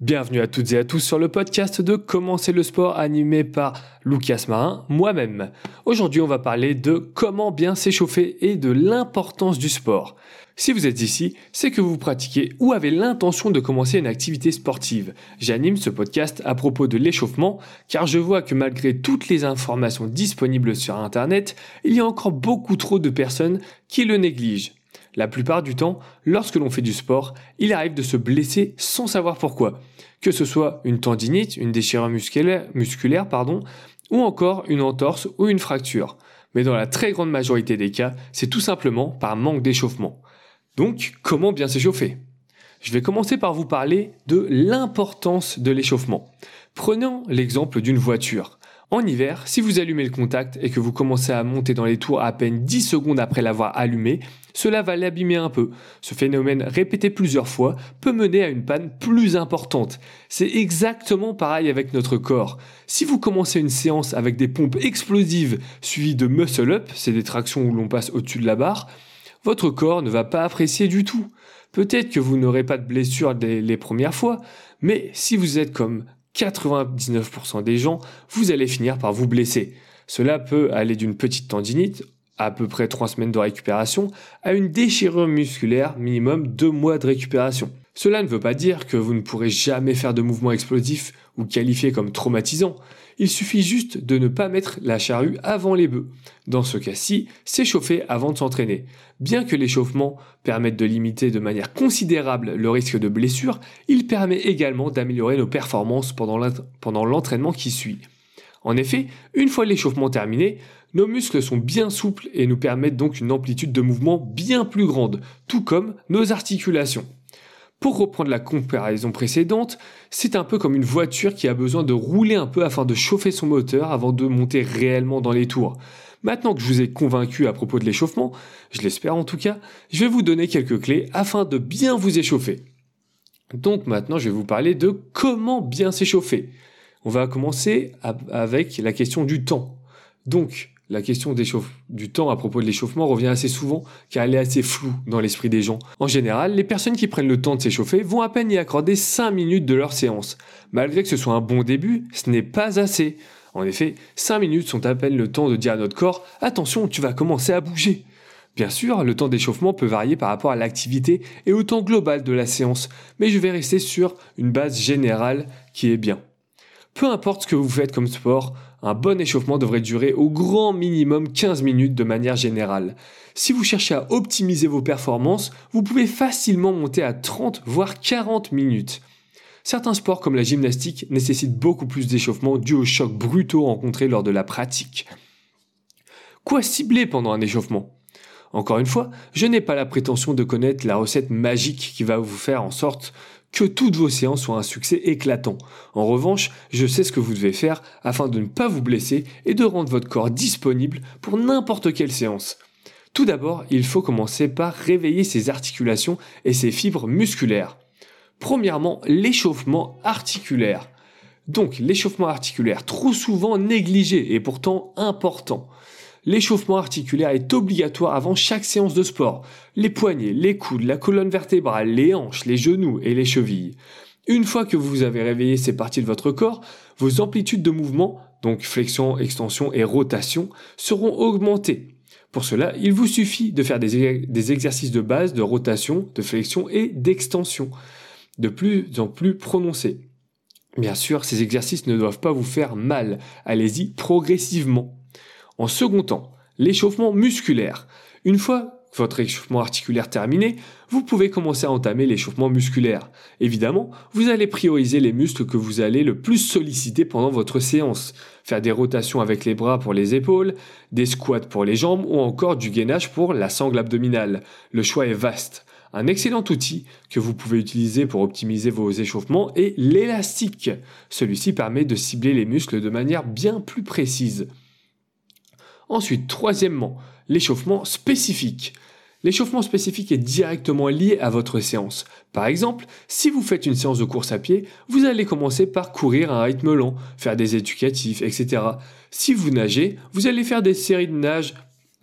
Bienvenue à toutes et à tous sur le podcast de Commencer le sport animé par Lucas Marin, moi-même. Aujourd'hui, on va parler de comment bien s'échauffer et de l'importance du sport. Si vous êtes ici, c'est que vous pratiquez ou avez l'intention de commencer une activité sportive. J'anime ce podcast à propos de l'échauffement car je vois que malgré toutes les informations disponibles sur Internet, il y a encore beaucoup trop de personnes qui le négligent. La plupart du temps, lorsque l'on fait du sport, il arrive de se blesser sans savoir pourquoi. Que ce soit une tendinite, une déchirure musculaire, ou encore une entorse ou une fracture. Mais dans la très grande majorité des cas, c'est tout simplement par manque d'échauffement. Donc, comment bien s'échauffer? Je vais commencer par vous parler de l'importance de l'échauffement. Prenons l'exemple d'une voiture. En hiver, si vous allumez le contact et que vous commencez à monter dans les tours à peine 10 secondes après l'avoir allumé, cela va l'abîmer un peu. Ce phénomène répété plusieurs fois peut mener à une panne plus importante. C'est exactement pareil avec notre corps. Si vous commencez une séance avec des pompes explosives suivies de muscle up, c'est des tractions où l'on passe au-dessus de la barre, votre corps ne va pas apprécier du tout. Peut-être que vous n'aurez pas de blessure les premières fois, mais si vous êtes comme 99% des gens, vous allez finir par vous blesser. Cela peut aller d'une petite tendinite, à peu près 3 semaines de récupération, à une déchirure musculaire, minimum 2 mois de récupération. Cela ne veut pas dire que vous ne pourrez jamais faire de mouvements explosifs ou qualifiés comme traumatisants. Il suffit juste de ne pas mettre la charrue avant les bœufs. Dans ce cas-ci, s'échauffer avant de s'entraîner. Bien que l'échauffement permette de limiter de manière considérable le risque de blessure, il permet également d'améliorer nos performances pendant l'entraînement qui suit. En effet, une fois l'échauffement terminé, nos muscles sont bien souples et nous permettent donc une amplitude de mouvement bien plus grande, tout comme nos articulations. Pour reprendre la comparaison précédente, c'est un peu comme une voiture qui a besoin de rouler un peu afin de chauffer son moteur avant de monter réellement dans les tours. Maintenant que je vous ai convaincu à propos de l'échauffement, je l'espère en tout cas, je vais vous donner quelques clés afin de bien vous échauffer. Donc maintenant, je vais vous parler de comment bien s'échauffer. On va commencer avec la question du temps. Donc, la question du temps à propos de l'échauffement revient assez souvent car elle est assez floue dans l'esprit des gens. En général, les personnes qui prennent le temps de s'échauffer vont à peine y accorder 5 minutes de leur séance. Malgré que ce soit un bon début, ce n'est pas assez. En effet, 5 minutes sont à peine le temps de dire à notre corps Attention, tu vas commencer à bouger. Bien sûr, le temps d'échauffement peut varier par rapport à l'activité et au temps global de la séance, mais je vais rester sur une base générale qui est bien. Peu importe ce que vous faites comme sport, un bon échauffement devrait durer au grand minimum 15 minutes de manière générale. Si vous cherchez à optimiser vos performances, vous pouvez facilement monter à 30 voire 40 minutes. Certains sports comme la gymnastique nécessitent beaucoup plus d'échauffement dû aux chocs brutaux rencontrés lors de la pratique. Quoi cibler pendant un échauffement? Encore une fois, je n'ai pas la prétention de connaître la recette magique qui va vous faire en sorte que toutes vos séances soient un succès éclatant. En revanche, je sais ce que vous devez faire afin de ne pas vous blesser et de rendre votre corps disponible pour n'importe quelle séance. Tout d'abord, il faut commencer par réveiller ses articulations et ses fibres musculaires. Premièrement, l'échauffement articulaire. Donc l'échauffement articulaire, trop souvent négligé et pourtant important l'échauffement articulaire est obligatoire avant chaque séance de sport. Les poignets, les coudes, la colonne vertébrale, les hanches, les genoux et les chevilles. Une fois que vous avez réveillé ces parties de votre corps, vos amplitudes de mouvement, donc flexion, extension et rotation, seront augmentées. Pour cela, il vous suffit de faire des, exercices de base de rotation, de flexion et d'extension, de plus en plus prononcés. Bien sûr, ces exercices ne doivent pas vous faire mal. Allez-y progressivement. En second temps, l'échauffement musculaire. Une fois votre échauffement articulaire terminé, vous pouvez commencer à entamer l'échauffement musculaire. Évidemment, vous allez prioriser les muscles que vous allez le plus solliciter pendant votre séance. Faire des rotations avec les bras pour les épaules, des squats pour les jambes ou encore du gainage pour la sangle abdominale. Le choix est vaste. Un excellent outil que vous pouvez utiliser pour optimiser vos échauffements est l'élastique. Celui-ci permet de cibler les muscles de manière bien plus précise. Ensuite, troisièmement, l'échauffement spécifique. L'échauffement spécifique est directement lié à votre séance. Par exemple, si vous faites une séance de course à pied, vous allez commencer par courir à un rythme lent, faire des éducatifs, etc. Si vous nagez, vous allez faire des séries de nage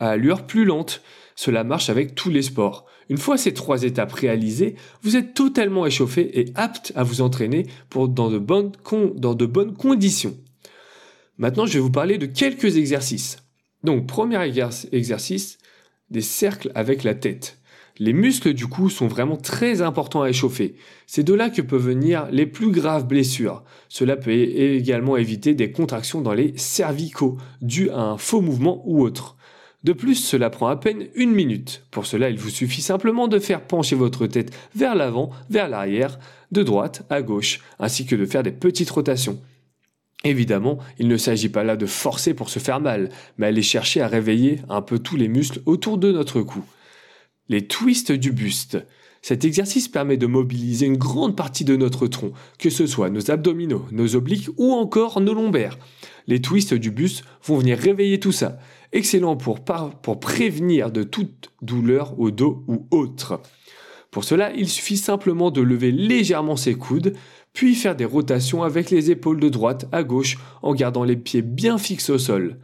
à allure plus lente. Cela marche avec tous les sports. Une fois ces trois étapes réalisées, vous êtes totalement échauffé et apte à vous entraîner dans, de bonnes dans de bonnes conditions. Maintenant, je vais vous parler de quelques exercices. Donc, premier exercice, des cercles avec la tête. Les muscles du cou sont vraiment très importants à échauffer. C'est de là que peuvent venir les plus graves blessures. Cela peut également éviter des contractions dans les cervicaux dues à un faux mouvement ou autre. De plus, cela prend à peine une minute. Pour cela, il vous suffit simplement de faire pencher votre tête vers l'avant, vers l'arrière, de droite à gauche, ainsi que de faire des petites rotations. Évidemment, il ne s'agit pas là de forcer pour se faire mal, mais aller chercher à réveiller un peu tous les muscles autour de notre cou les twists du buste. Cet exercice permet de mobiliser une grande partie de notre tronc, que ce soit nos abdominaux, nos obliques ou encore nos lombaires. Les twists du buste vont venir réveiller tout ça. Excellent pour, pour prévenir de toute douleur au dos ou autre. Pour cela, il suffit simplement de lever légèrement ses coudes, puis faire des rotations avec les épaules de droite à gauche en gardant les pieds bien fixes au sol.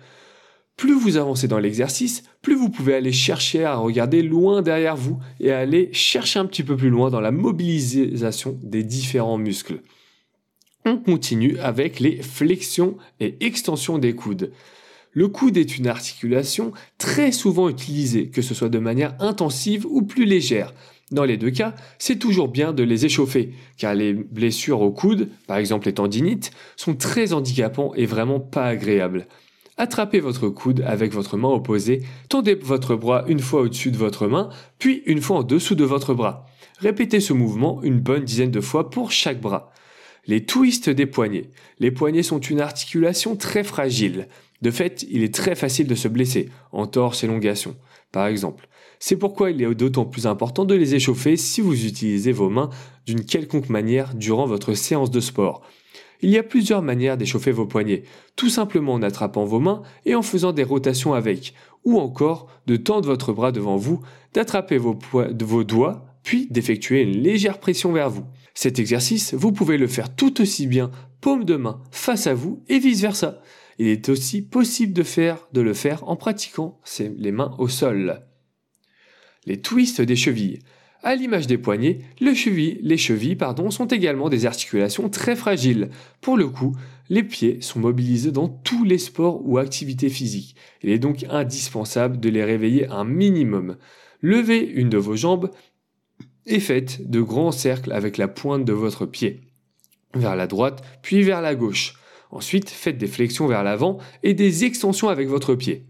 Plus vous avancez dans l'exercice, plus vous pouvez aller chercher à regarder loin derrière vous et aller chercher un petit peu plus loin dans la mobilisation des différents muscles. On continue avec les flexions et extensions des coudes. Le coude est une articulation très souvent utilisée, que ce soit de manière intensive ou plus légère. Dans les deux cas, c'est toujours bien de les échauffer, car les blessures au coude, par exemple les tendinites, sont très handicapants et vraiment pas agréables. Attrapez votre coude avec votre main opposée, tendez votre bras une fois au-dessus de votre main, puis une fois en dessous de votre bras. Répétez ce mouvement une bonne dizaine de fois pour chaque bras. Les twists des poignets. Les poignets sont une articulation très fragile. De fait, il est très facile de se blesser, en torse élongation, par exemple. C'est pourquoi il est d'autant plus important de les échauffer si vous utilisez vos mains d'une quelconque manière durant votre séance de sport. Il y a plusieurs manières d'échauffer vos poignets, tout simplement en attrapant vos mains et en faisant des rotations avec, ou encore de tendre votre bras devant vous, d'attraper vos, doigts, puis d'effectuer une légère pression vers vous. Cet exercice, vous pouvez le faire tout aussi bien paume de main face à vous et vice-versa. Il est aussi possible de le faire en pratiquant les mains au sol. Les twists des chevilles. À l'image des poignets, les chevilles pardon, sont également des articulations très fragiles. Pour le coup, les pieds sont mobilisés dans tous les sports ou activités physiques. Il est donc indispensable de les réveiller un minimum. Levez une de vos jambes et faites de grands cercles avec la pointe de votre pied. Vers la droite, puis vers la gauche. Ensuite, faites des flexions vers l'avant et des extensions avec votre pied.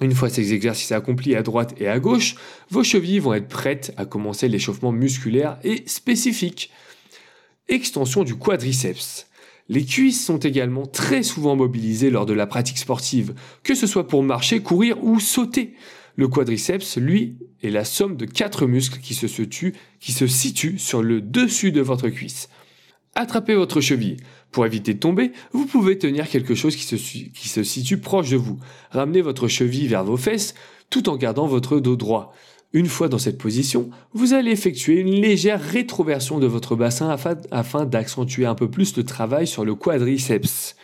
Une fois ces exercices accomplis à droite et à gauche, vos chevilles vont être prêtes à commencer l'échauffement musculaire et spécifique. Extension du quadriceps. Les cuisses sont également très souvent mobilisées lors de la pratique sportive, que ce soit pour marcher, courir ou sauter. Le quadriceps, lui, est la somme de quatre muscles qui se, situent, qui se situent sur le dessus de votre cuisse. Attrapez votre cheville. Pour éviter de tomber, vous pouvez tenir quelque chose qui se, situe proche de vous. Ramenez votre cheville vers vos fesses tout en gardant votre dos droit. Une fois dans cette position, vous allez effectuer une légère rétroversion de votre bassin afin, afin d'accentuer un peu plus le travail sur le quadriceps.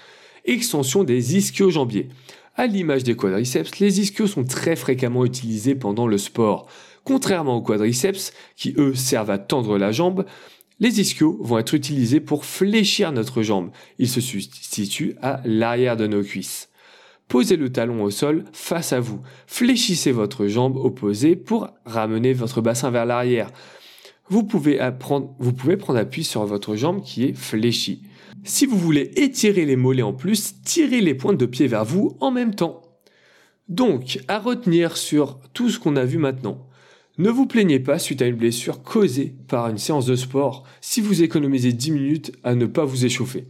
Extension des ischio-jambiers. À l'image des quadriceps, les ischios sont très fréquemment utilisés pendant le sport. Contrairement aux quadriceps, qui eux servent à tendre la jambe, les ischios vont être utilisés pour fléchir notre jambe. Ils se situent à l'arrière de nos cuisses. Posez le talon au sol face à vous. Fléchissez votre jambe opposée pour ramener votre bassin vers l'arrière. Vous vous pouvez prendre appui sur votre jambe qui est fléchie. Si vous voulez étirer les mollets en plus, tirez les pointes de pied vers vous en même temps. Donc, à retenir sur tout ce qu'on a vu maintenant. Ne vous plaignez pas suite à une blessure causée par une séance de sport si vous économisez 10 minutes à ne pas vous échauffer.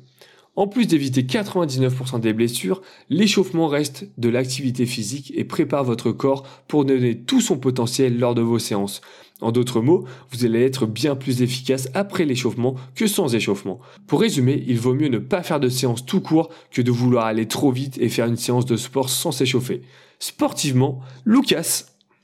En plus d'éviter 99% des blessures, l'échauffement reste de l'activité physique et prépare votre corps pour donner tout son potentiel lors de vos séances. En d'autres mots, vous allez être bien plus efficace après l'échauffement que sans échauffement. Pour résumer, il vaut mieux ne pas faire de séance tout court que de vouloir aller trop vite et faire une séance de sport sans s'échauffer. Sportivement, Lucas